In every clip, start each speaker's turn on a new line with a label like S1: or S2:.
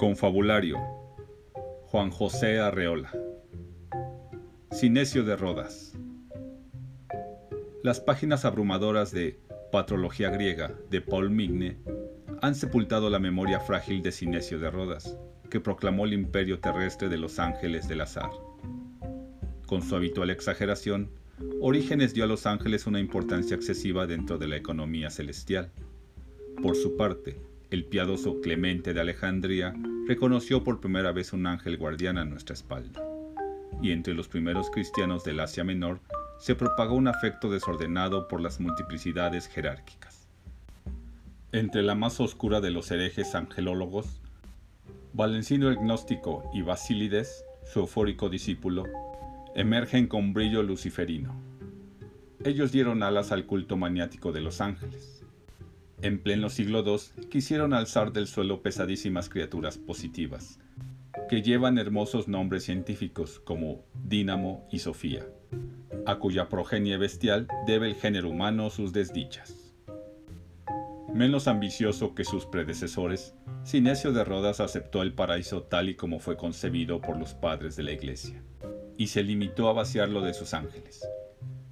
S1: Confabulario Juan José Arreola Cinesio de Rodas Las páginas abrumadoras de Patrología griega de Paul Migne han sepultado la memoria frágil de Cinesio de Rodas, que proclamó el imperio terrestre de los ángeles del azar. Con su habitual exageración, Orígenes dio a los ángeles una importancia excesiva dentro de la economía celestial. Por su parte, el piadoso Clemente de Alejandría reconoció por primera vez un ángel guardián a nuestra espalda. Y entre los primeros cristianos del Asia Menor se propagó un afecto desordenado por las multiplicidades jerárquicas. Entre la más oscura de los herejes angelólogos, Valencino el Gnóstico y Basílides, su eufórico discípulo, emergen con brillo luciferino. Ellos dieron alas al culto maniático de los ángeles en pleno siglo II, quisieron alzar del suelo pesadísimas criaturas positivas, que llevan hermosos nombres científicos como Dínamo y Sofía, a cuya progenie bestial debe el género humano sus desdichas. Menos ambicioso que sus predecesores, Sinesio de Rodas aceptó el paraíso tal y como fue concebido por los padres de la Iglesia, y se limitó a vaciarlo de sus ángeles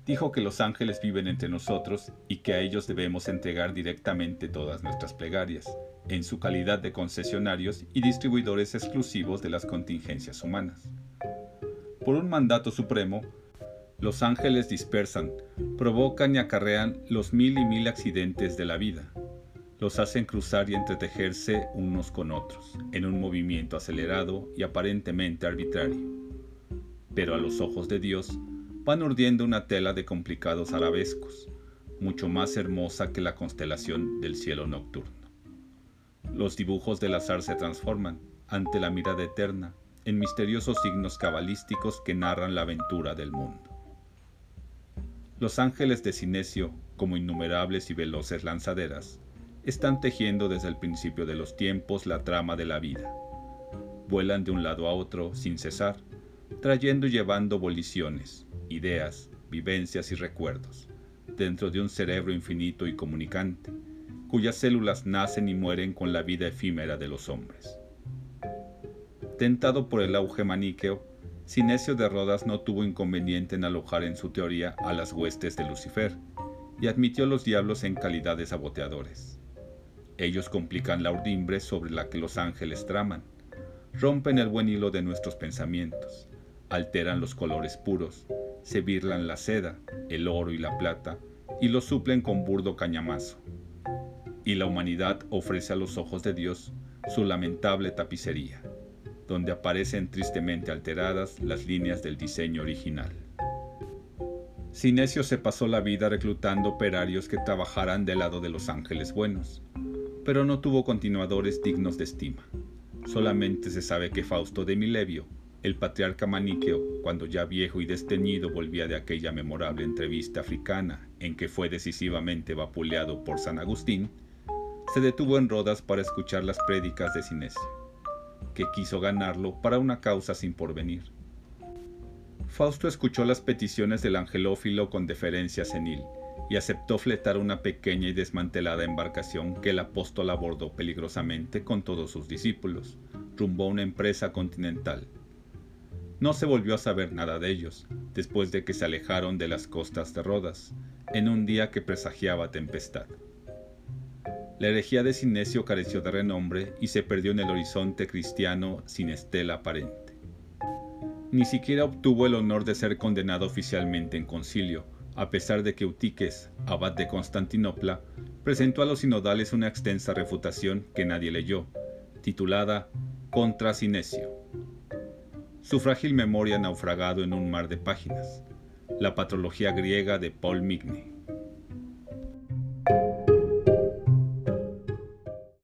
S1: dijo que los ángeles viven entre nosotros y que a ellos debemos entregar directamente todas nuestras plegarias, en su calidad de concesionarios y distribuidores exclusivos de las contingencias humanas. Por un mandato supremo, los ángeles dispersan, provocan y acarrean los mil y mil accidentes de la vida. Los hacen cruzar y entretejerse unos con otros, en un movimiento acelerado y aparentemente arbitrario. Pero a los ojos de Dios, van urdiendo una tela de complicados arabescos, mucho más hermosa que la constelación del cielo nocturno. Los dibujos del azar se transforman, ante la mirada eterna, en misteriosos signos cabalísticos que narran la aventura del mundo. Los ángeles de Sinesio, como innumerables y veloces lanzaderas, están tejiendo desde el principio de los tiempos la trama de la vida. Vuelan de un lado a otro sin cesar, trayendo y llevando voliciones, ideas, vivencias y recuerdos, dentro de un cerebro infinito y comunicante, cuyas células nacen y mueren con la vida efímera de los hombres. Tentado por el auge maniqueo, Sinesio de Rodas no tuvo inconveniente en alojar en su teoría a las huestes de Lucifer y admitió los diablos en calidad de saboteadores. Ellos complican la urdimbre sobre la que los ángeles traman, rompen el buen hilo de nuestros pensamientos, alteran los colores puros, se birlan la seda, el oro y la plata, y lo suplen con burdo cañamazo. Y la humanidad ofrece a los ojos de Dios su lamentable tapicería, donde aparecen tristemente alteradas las líneas del diseño original. Sinesio se pasó la vida reclutando operarios que trabajaran del lado de los ángeles buenos, pero no tuvo continuadores dignos de estima. Solamente se sabe que Fausto de Milevio el patriarca maniqueo, cuando ya viejo y desteñido volvía de aquella memorable entrevista africana en que fue decisivamente vapuleado por San Agustín, se detuvo en Rodas para escuchar las prédicas de Sinesio, que quiso ganarlo para una causa sin porvenir. Fausto escuchó las peticiones del angelófilo con deferencia senil y aceptó fletar una pequeña y desmantelada embarcación que el apóstol abordó peligrosamente con todos sus discípulos, rumbo a una empresa continental no se volvió a saber nada de ellos, después de que se alejaron de las costas de Rodas, en un día que presagiaba tempestad. La herejía de Sinesio careció de renombre y se perdió en el horizonte cristiano sin estela aparente. Ni siquiera obtuvo el honor de ser condenado oficialmente en concilio, a pesar de que Eutiques, abad de Constantinopla, presentó a los sinodales una extensa refutación que nadie leyó, titulada Contra Sinesio su frágil memoria naufragado en un mar de páginas. La patología griega de Paul Migne.